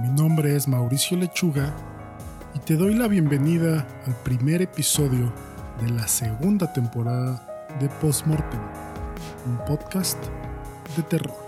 Mi nombre es Mauricio Lechuga y te doy la bienvenida al primer episodio de la segunda temporada de Postmortem, un podcast de terror.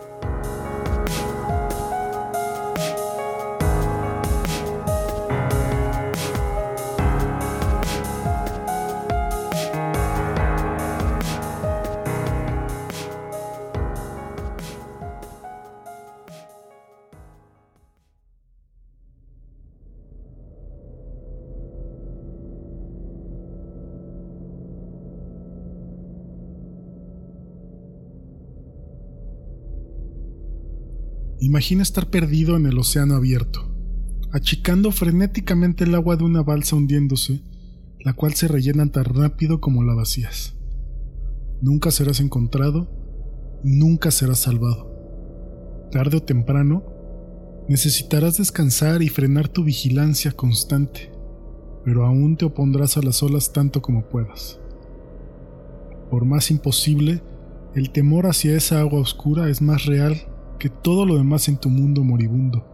Imagina estar perdido en el océano abierto, achicando frenéticamente el agua de una balsa hundiéndose, la cual se rellena tan rápido como la vacías. Nunca serás encontrado, nunca serás salvado. Tarde o temprano, necesitarás descansar y frenar tu vigilancia constante, pero aún te opondrás a las olas tanto como puedas. Por más imposible, el temor hacia esa agua oscura es más real que todo lo demás en tu mundo moribundo.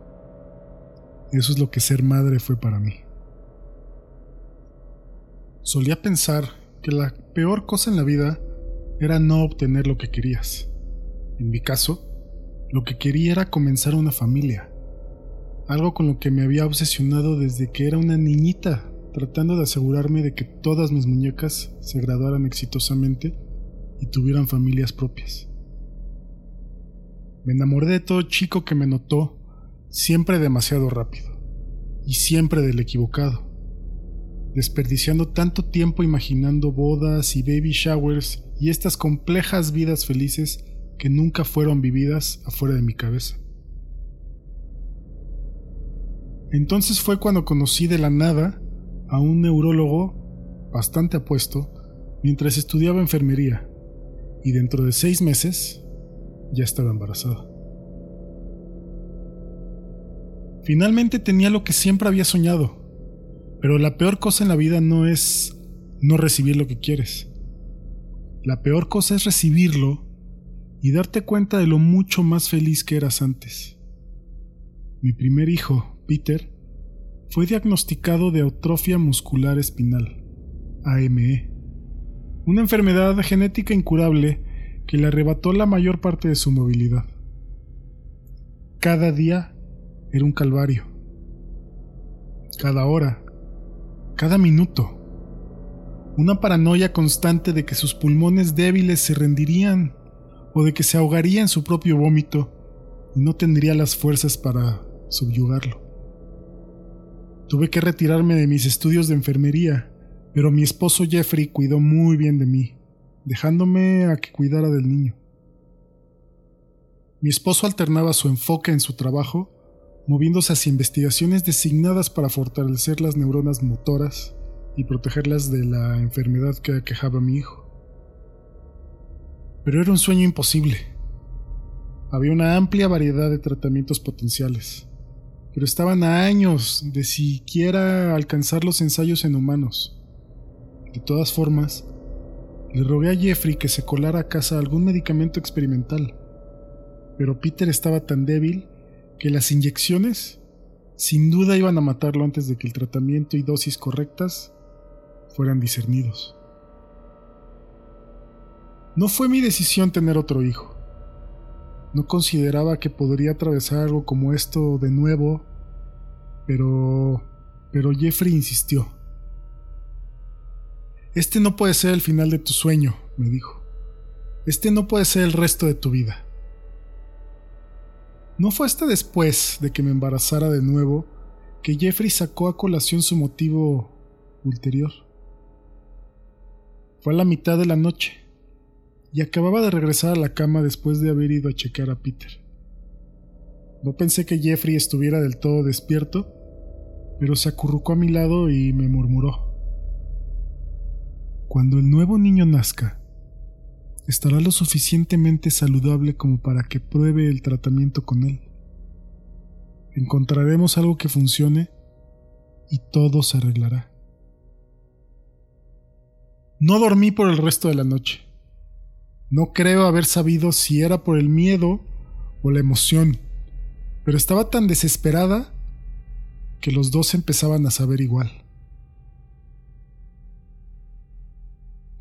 Eso es lo que ser madre fue para mí. Solía pensar que la peor cosa en la vida era no obtener lo que querías. En mi caso, lo que quería era comenzar una familia, algo con lo que me había obsesionado desde que era una niñita, tratando de asegurarme de que todas mis muñecas se graduaran exitosamente y tuvieran familias propias. Me enamoré de todo chico que me notó, siempre demasiado rápido, y siempre del equivocado, desperdiciando tanto tiempo imaginando bodas y baby showers y estas complejas vidas felices que nunca fueron vividas afuera de mi cabeza. Entonces fue cuando conocí de la nada a un neurólogo bastante apuesto mientras estudiaba enfermería, y dentro de seis meses ya estaba embarazada. Finalmente tenía lo que siempre había soñado, pero la peor cosa en la vida no es no recibir lo que quieres. La peor cosa es recibirlo y darte cuenta de lo mucho más feliz que eras antes. Mi primer hijo, Peter, fue diagnosticado de atrofia muscular espinal, AME, una enfermedad genética incurable que le arrebató la mayor parte de su movilidad. Cada día era un calvario. Cada hora, cada minuto. Una paranoia constante de que sus pulmones débiles se rendirían o de que se ahogaría en su propio vómito y no tendría las fuerzas para subyugarlo. Tuve que retirarme de mis estudios de enfermería, pero mi esposo Jeffrey cuidó muy bien de mí dejándome a que cuidara del niño. Mi esposo alternaba su enfoque en su trabajo, moviéndose hacia investigaciones designadas para fortalecer las neuronas motoras y protegerlas de la enfermedad que aquejaba a mi hijo. Pero era un sueño imposible. Había una amplia variedad de tratamientos potenciales, pero estaban a años de siquiera alcanzar los ensayos en humanos. De todas formas, le rogué a Jeffrey que se colara a casa algún medicamento experimental, pero Peter estaba tan débil que las inyecciones sin duda iban a matarlo antes de que el tratamiento y dosis correctas fueran discernidos. No fue mi decisión tener otro hijo. No consideraba que podría atravesar algo como esto de nuevo, pero... pero Jeffrey insistió. Este no puede ser el final de tu sueño, me dijo. Este no puede ser el resto de tu vida. No fue hasta después de que me embarazara de nuevo que Jeffrey sacó a colación su motivo ulterior. Fue a la mitad de la noche y acababa de regresar a la cama después de haber ido a checar a Peter. No pensé que Jeffrey estuviera del todo despierto, pero se acurrucó a mi lado y me murmuró. Cuando el nuevo niño nazca, estará lo suficientemente saludable como para que pruebe el tratamiento con él. Encontraremos algo que funcione y todo se arreglará. No dormí por el resto de la noche. No creo haber sabido si era por el miedo o la emoción, pero estaba tan desesperada que los dos empezaban a saber igual.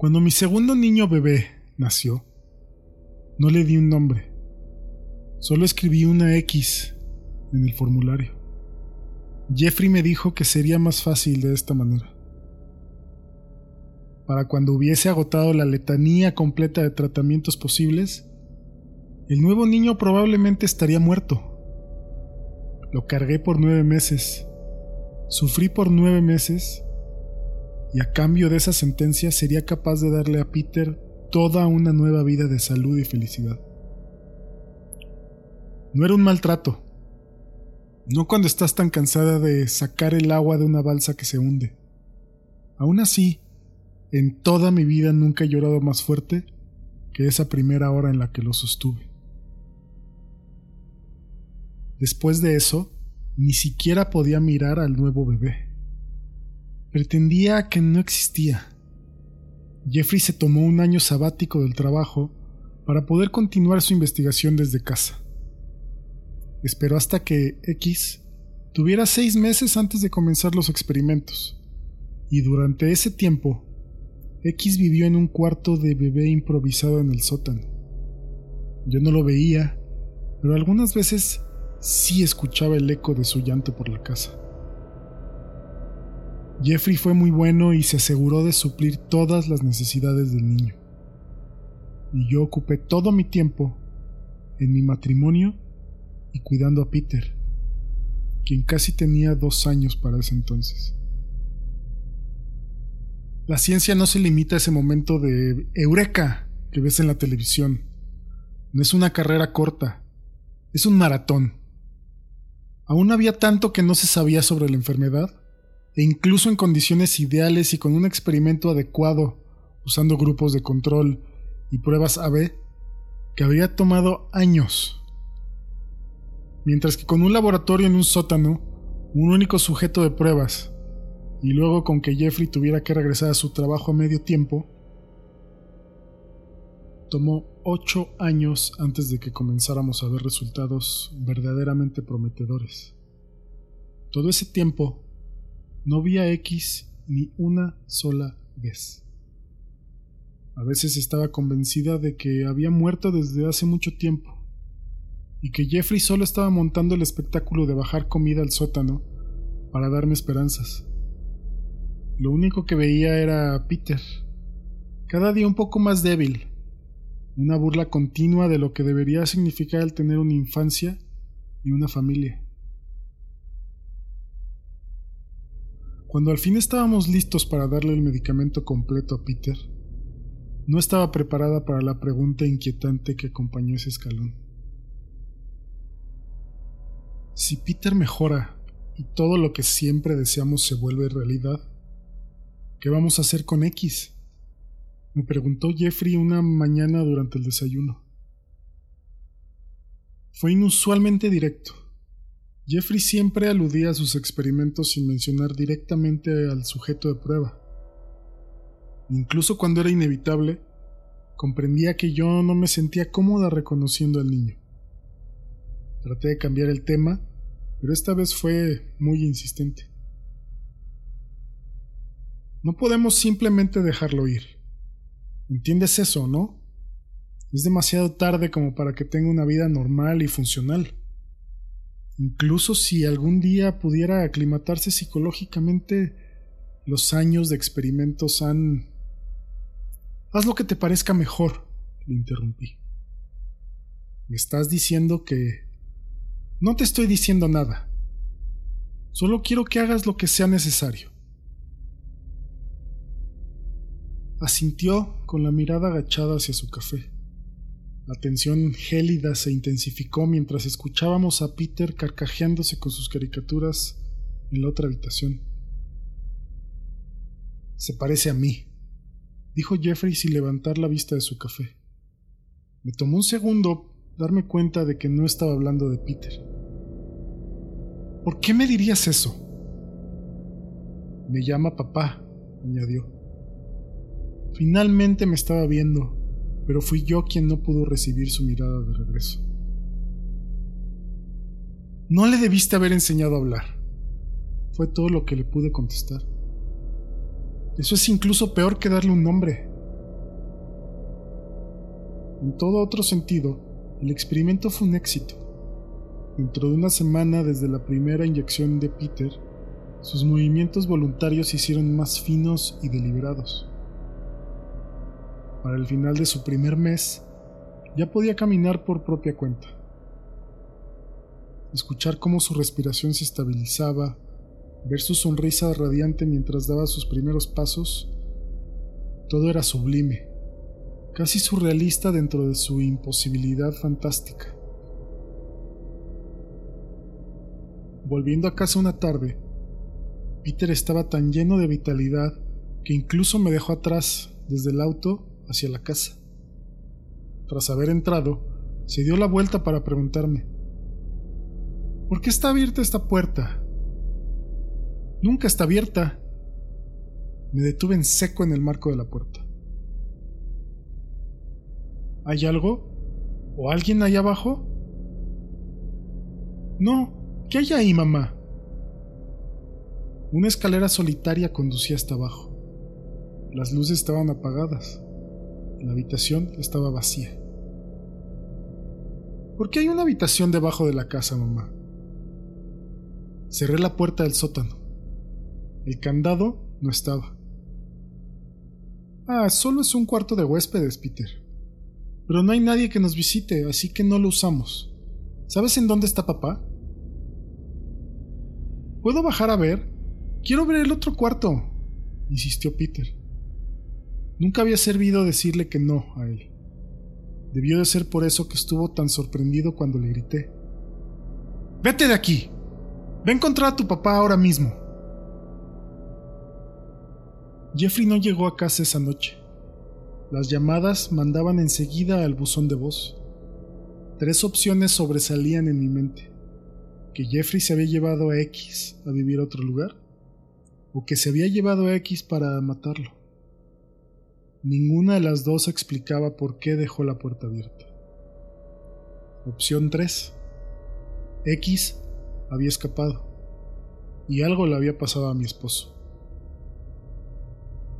Cuando mi segundo niño bebé nació, no le di un nombre, solo escribí una X en el formulario. Jeffrey me dijo que sería más fácil de esta manera para cuando hubiese agotado la letanía completa de tratamientos posibles, el nuevo niño probablemente estaría muerto. Lo cargué por nueve meses, sufrí por nueve meses, y a cambio de esa sentencia sería capaz de darle a Peter toda una nueva vida de salud y felicidad. No era un maltrato, no cuando estás tan cansada de sacar el agua de una balsa que se hunde. Aún así, en toda mi vida nunca he llorado más fuerte que esa primera hora en la que lo sostuve. Después de eso, ni siquiera podía mirar al nuevo bebé. Pretendía que no existía. Jeffrey se tomó un año sabático del trabajo para poder continuar su investigación desde casa. Esperó hasta que X tuviera seis meses antes de comenzar los experimentos, y durante ese tiempo X vivió en un cuarto de bebé improvisado en el sótano. Yo no lo veía, pero algunas veces sí escuchaba el eco de su llanto por la casa. Jeffrey fue muy bueno y se aseguró de suplir todas las necesidades del niño. Y yo ocupé todo mi tiempo en mi matrimonio y cuidando a Peter, quien casi tenía dos años para ese entonces. La ciencia no se limita a ese momento de eureka que ves en la televisión. No es una carrera corta, es un maratón. Aún había tanto que no se sabía sobre la enfermedad, e incluso en condiciones ideales y con un experimento adecuado, usando grupos de control y pruebas AB, que había tomado años. Mientras que con un laboratorio en un sótano, un único sujeto de pruebas, y luego con que Jeffrey tuviera que regresar a su trabajo a medio tiempo, tomó ocho años antes de que comenzáramos a ver resultados verdaderamente prometedores. Todo ese tiempo no vi a X ni una sola vez. A veces estaba convencida de que había muerto desde hace mucho tiempo y que Jeffrey solo estaba montando el espectáculo de bajar comida al sótano para darme esperanzas. Lo único que veía era a Peter, cada día un poco más débil, una burla continua de lo que debería significar el tener una infancia y una familia. Cuando al fin estábamos listos para darle el medicamento completo a Peter, no estaba preparada para la pregunta inquietante que acompañó ese escalón. Si Peter mejora y todo lo que siempre deseamos se vuelve realidad, ¿Qué vamos a hacer con X? Me preguntó Jeffrey una mañana durante el desayuno. Fue inusualmente directo. Jeffrey siempre aludía a sus experimentos sin mencionar directamente al sujeto de prueba. Incluso cuando era inevitable, comprendía que yo no me sentía cómoda reconociendo al niño. Traté de cambiar el tema, pero esta vez fue muy insistente. No podemos simplemente dejarlo ir. ¿Entiendes eso, no? Es demasiado tarde como para que tenga una vida normal y funcional. Incluso si algún día pudiera aclimatarse psicológicamente, los años de experimentos han... Haz lo que te parezca mejor, le interrumpí. Me estás diciendo que... No te estoy diciendo nada. Solo quiero que hagas lo que sea necesario. Asintió con la mirada agachada hacia su café. La tensión gélida se intensificó mientras escuchábamos a Peter carcajeándose con sus caricaturas en la otra habitación. Se parece a mí, dijo Jeffrey sin levantar la vista de su café. Me tomó un segundo darme cuenta de que no estaba hablando de Peter. ¿Por qué me dirías eso? Me llama papá, añadió. Finalmente me estaba viendo, pero fui yo quien no pudo recibir su mirada de regreso. No le debiste haber enseñado a hablar. Fue todo lo que le pude contestar. Eso es incluso peor que darle un nombre. En todo otro sentido, el experimento fue un éxito. Dentro de una semana desde la primera inyección de Peter, sus movimientos voluntarios se hicieron más finos y deliberados. Para el final de su primer mes, ya podía caminar por propia cuenta. Escuchar cómo su respiración se estabilizaba, ver su sonrisa radiante mientras daba sus primeros pasos, todo era sublime, casi surrealista dentro de su imposibilidad fantástica. Volviendo a casa una tarde, Peter estaba tan lleno de vitalidad que incluso me dejó atrás desde el auto hacia la casa. Tras haber entrado, se dio la vuelta para preguntarme, ¿por qué está abierta esta puerta? Nunca está abierta. Me detuve en seco en el marco de la puerta. ¿Hay algo? ¿O alguien ahí abajo? No, ¿qué hay ahí, mamá? Una escalera solitaria conducía hasta abajo. Las luces estaban apagadas. La habitación estaba vacía. ¿Por qué hay una habitación debajo de la casa, mamá? Cerré la puerta del sótano. El candado no estaba. Ah, solo es un cuarto de huéspedes, Peter. Pero no hay nadie que nos visite, así que no lo usamos. ¿Sabes en dónde está papá? ¿Puedo bajar a ver? Quiero ver el otro cuarto, insistió Peter. Nunca había servido decirle que no a él. Debió de ser por eso que estuvo tan sorprendido cuando le grité. Vete de aquí. Ve a encontrar a tu papá ahora mismo. Jeffrey no llegó a casa esa noche. Las llamadas mandaban enseguida al buzón de voz. Tres opciones sobresalían en mi mente. Que Jeffrey se había llevado a X a vivir a otro lugar o que se había llevado a X para matarlo. Ninguna de las dos explicaba por qué dejó la puerta abierta. Opción 3. X había escapado y algo le había pasado a mi esposo.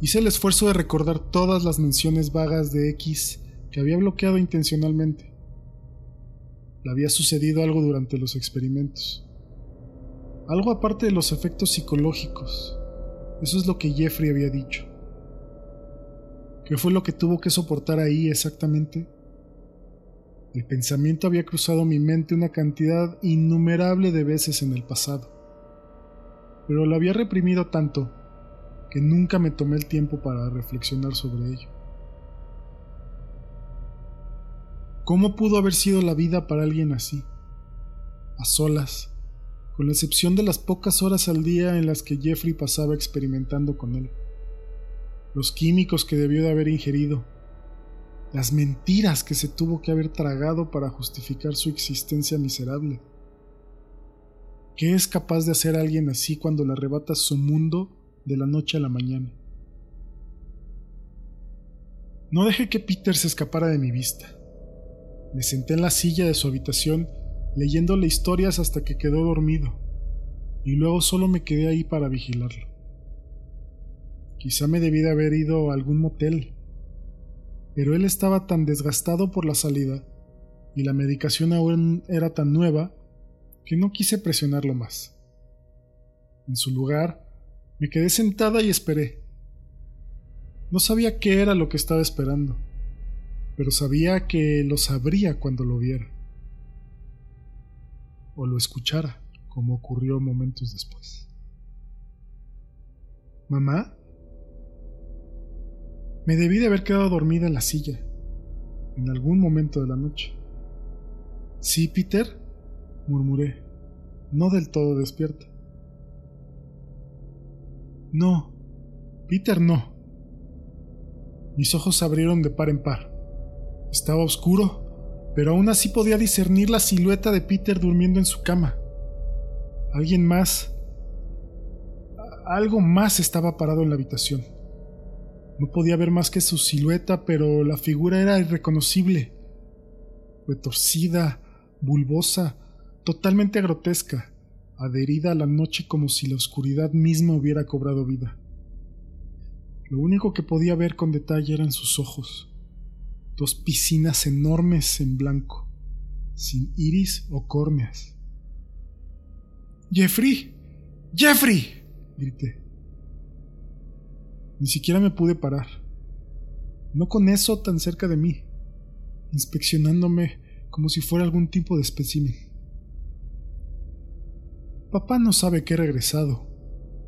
Hice el esfuerzo de recordar todas las menciones vagas de X que había bloqueado intencionalmente. Le había sucedido algo durante los experimentos. Algo aparte de los efectos psicológicos, eso es lo que Jeffrey había dicho. ¿Qué fue lo que tuvo que soportar ahí exactamente? El pensamiento había cruzado mi mente una cantidad innumerable de veces en el pasado, pero lo había reprimido tanto que nunca me tomé el tiempo para reflexionar sobre ello. ¿Cómo pudo haber sido la vida para alguien así? A solas, con la excepción de las pocas horas al día en las que Jeffrey pasaba experimentando con él. Los químicos que debió de haber ingerido, las mentiras que se tuvo que haber tragado para justificar su existencia miserable. ¿Qué es capaz de hacer alguien así cuando le arrebata su mundo de la noche a la mañana? No dejé que Peter se escapara de mi vista. Me senté en la silla de su habitación leyéndole historias hasta que quedó dormido, y luego solo me quedé ahí para vigilarlo. Quizá me debí de haber ido a algún motel, pero él estaba tan desgastado por la salida y la medicación aún era tan nueva que no quise presionarlo más. En su lugar, me quedé sentada y esperé. No sabía qué era lo que estaba esperando, pero sabía que lo sabría cuando lo viera o lo escuchara, como ocurrió momentos después. ¿Mamá? Me debí de haber quedado dormida en la silla, en algún momento de la noche. Sí, Peter, murmuré, no del todo despierta. No, Peter no. Mis ojos se abrieron de par en par. Estaba oscuro pero aún así podía discernir la silueta de Peter durmiendo en su cama. Alguien más. Algo más estaba parado en la habitación. No podía ver más que su silueta, pero la figura era irreconocible. Retorcida, bulbosa, totalmente grotesca, adherida a la noche como si la oscuridad misma hubiera cobrado vida. Lo único que podía ver con detalle eran sus ojos, dos piscinas enormes en blanco, sin iris o córneas. Jeffrey, Jeffrey, grité. Ni siquiera me pude parar. No con eso tan cerca de mí, inspeccionándome como si fuera algún tipo de espécimen. Papá no sabe que he regresado,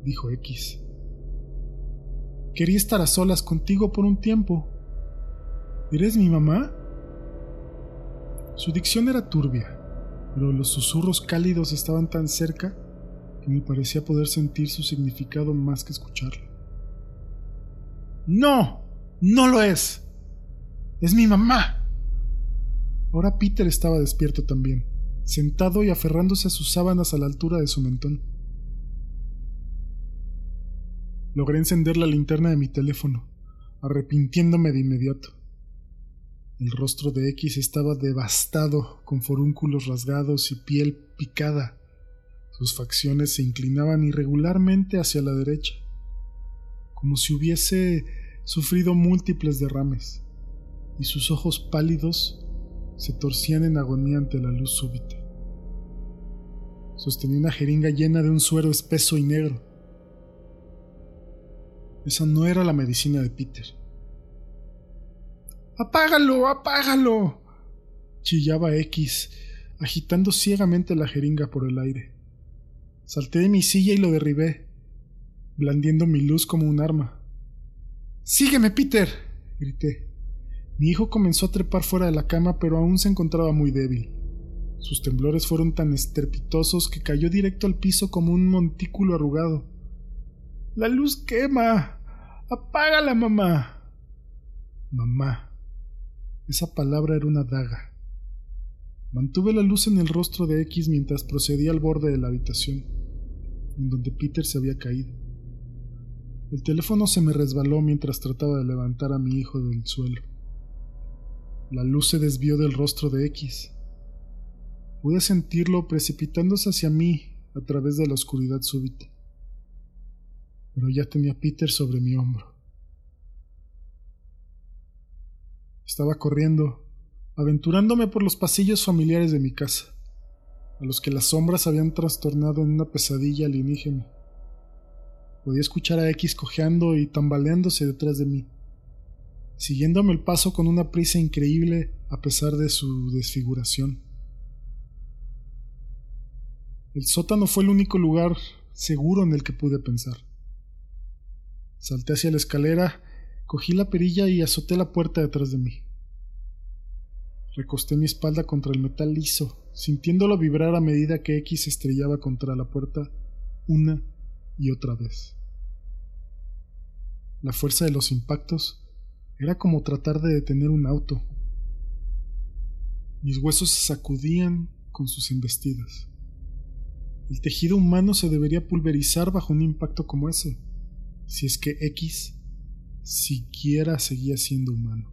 dijo X. Quería estar a solas contigo por un tiempo. ¿Eres mi mamá? Su dicción era turbia, pero los susurros cálidos estaban tan cerca que me parecía poder sentir su significado más que escucharlo. No, no lo es. Es mi mamá. Ahora Peter estaba despierto también, sentado y aferrándose a sus sábanas a la altura de su mentón. Logré encender la linterna de mi teléfono, arrepintiéndome de inmediato. El rostro de X estaba devastado, con forúnculos rasgados y piel picada. Sus facciones se inclinaban irregularmente hacia la derecha como si hubiese sufrido múltiples derrames, y sus ojos pálidos se torcían en agonía ante la luz súbita. Sostenía una jeringa llena de un suero espeso y negro. Esa no era la medicina de Peter. ¡Apágalo! ¡Apágalo! chillaba X, agitando ciegamente la jeringa por el aire. Salté de mi silla y lo derribé, blandiendo mi luz como un arma. Sígueme, Peter. grité. Mi hijo comenzó a trepar fuera de la cama, pero aún se encontraba muy débil. Sus temblores fueron tan estrepitosos que cayó directo al piso como un montículo arrugado. La luz quema. Apágala, mamá. Mamá. Esa palabra era una daga. Mantuve la luz en el rostro de X mientras procedía al borde de la habitación, en donde Peter se había caído. El teléfono se me resbaló mientras trataba de levantar a mi hijo del suelo. La luz se desvió del rostro de X. Pude sentirlo precipitándose hacia mí a través de la oscuridad súbita. Pero ya tenía a Peter sobre mi hombro. Estaba corriendo, aventurándome por los pasillos familiares de mi casa, a los que las sombras habían trastornado en una pesadilla alienígena. Podía escuchar a X cojeando y tambaleándose detrás de mí, siguiéndome el paso con una prisa increíble a pesar de su desfiguración. El sótano fue el único lugar seguro en el que pude pensar. Salté hacia la escalera, cogí la perilla y azoté la puerta detrás de mí. Recosté mi espalda contra el metal liso, sintiéndolo vibrar a medida que X estrellaba contra la puerta una y otra vez. La fuerza de los impactos era como tratar de detener un auto. Mis huesos se sacudían con sus embestidas. El tejido humano se debería pulverizar bajo un impacto como ese, si es que X siquiera seguía siendo humano.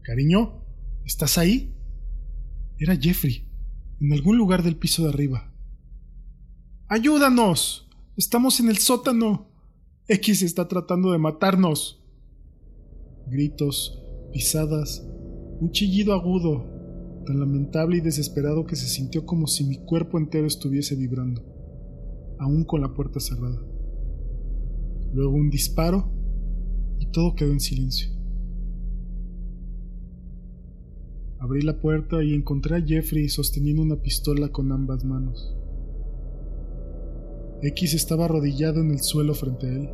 Cariño, ¿estás ahí? Era Jeffrey, en algún lugar del piso de arriba. ¡Ayúdanos! Estamos en el sótano. X está tratando de matarnos. Gritos, pisadas, un chillido agudo, tan lamentable y desesperado que se sintió como si mi cuerpo entero estuviese vibrando, aún con la puerta cerrada. Luego un disparo y todo quedó en silencio. Abrí la puerta y encontré a Jeffrey sosteniendo una pistola con ambas manos. X estaba arrodillado en el suelo frente a él.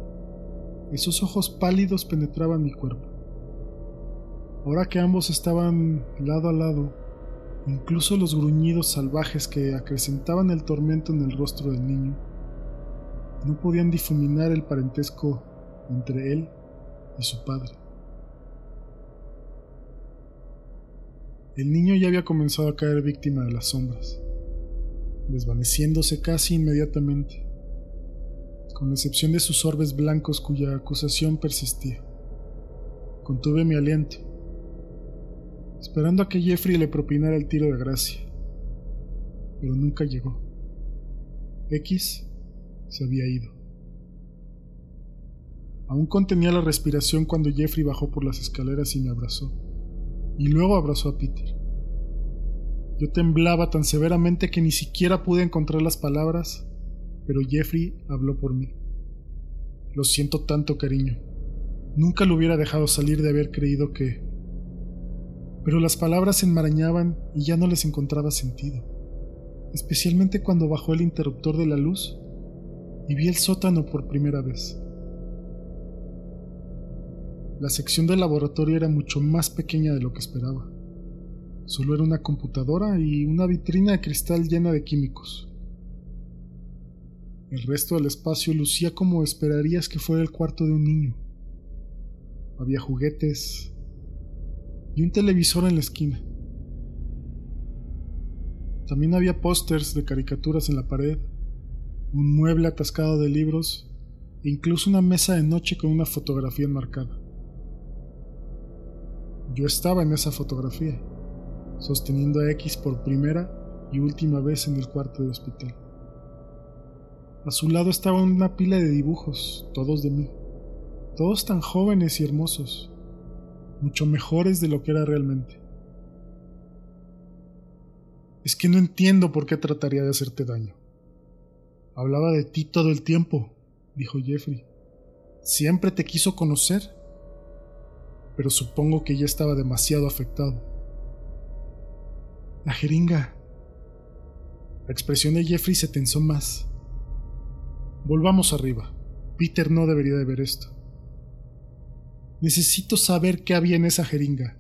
Esos ojos pálidos penetraban mi cuerpo. Ahora que ambos estaban lado a lado, incluso los gruñidos salvajes que acrecentaban el tormento en el rostro del niño, no podían difuminar el parentesco entre él y su padre. El niño ya había comenzado a caer víctima de las sombras, desvaneciéndose casi inmediatamente. Con excepción de sus orbes blancos cuya acusación persistía. Contuve mi aliento, esperando a que Jeffrey le propinara el tiro de gracia, pero nunca llegó. X se había ido. Aún contenía la respiración cuando Jeffrey bajó por las escaleras y me abrazó, y luego abrazó a Peter. Yo temblaba tan severamente que ni siquiera pude encontrar las palabras, pero Jeffrey habló por mí. Lo siento tanto, cariño. Nunca lo hubiera dejado salir de haber creído que... Pero las palabras se enmarañaban y ya no les encontraba sentido, especialmente cuando bajó el interruptor de la luz y vi el sótano por primera vez. La sección del laboratorio era mucho más pequeña de lo que esperaba. Solo era una computadora y una vitrina de cristal llena de químicos. El resto del espacio lucía como esperarías que fuera el cuarto de un niño. Había juguetes y un televisor en la esquina. También había pósters de caricaturas en la pared, un mueble atascado de libros e incluso una mesa de noche con una fotografía enmarcada. Yo estaba en esa fotografía sosteniendo a X por primera y última vez en el cuarto de hospital. A su lado estaba una pila de dibujos, todos de mí, todos tan jóvenes y hermosos, mucho mejores de lo que era realmente. Es que no entiendo por qué trataría de hacerte daño. Hablaba de ti todo el tiempo, dijo Jeffrey. Siempre te quiso conocer, pero supongo que ya estaba demasiado afectado. La jeringa. La expresión de Jeffrey se tensó más. Volvamos arriba. Peter no debería de ver esto. Necesito saber qué había en esa jeringa.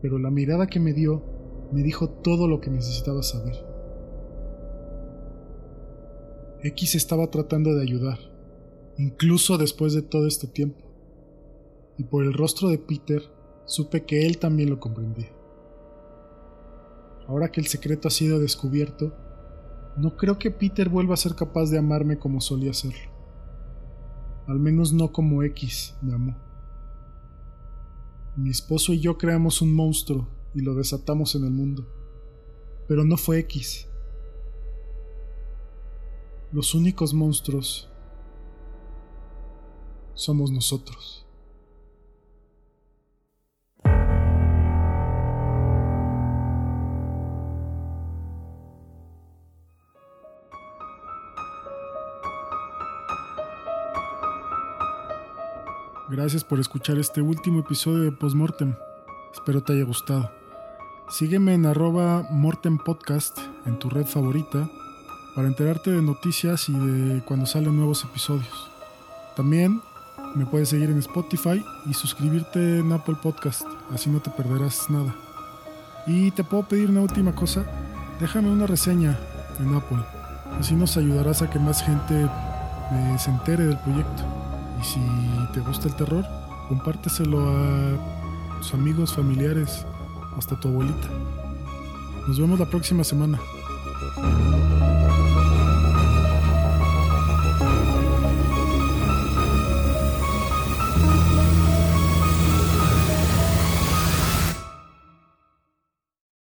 Pero la mirada que me dio me dijo todo lo que necesitaba saber. X estaba tratando de ayudar, incluso después de todo este tiempo. Y por el rostro de Peter supe que él también lo comprendía. Ahora que el secreto ha sido descubierto, no creo que Peter vuelva a ser capaz de amarme como solía hacerlo. Al menos no como X me amó. Mi esposo y yo creamos un monstruo y lo desatamos en el mundo. Pero no fue X. Los únicos monstruos somos nosotros. Gracias por escuchar este último episodio de Postmortem. Espero te haya gustado. Sígueme en arroba Mortem Podcast en tu red favorita para enterarte de noticias y de cuando salen nuevos episodios. También me puedes seguir en Spotify y suscribirte en Apple Podcast, así no te perderás nada. Y te puedo pedir una última cosa, déjame una reseña en Apple, así nos ayudarás a que más gente se entere del proyecto. Y si te gusta el terror, compárteselo a tus amigos, familiares, hasta tu abuelita. Nos vemos la próxima semana.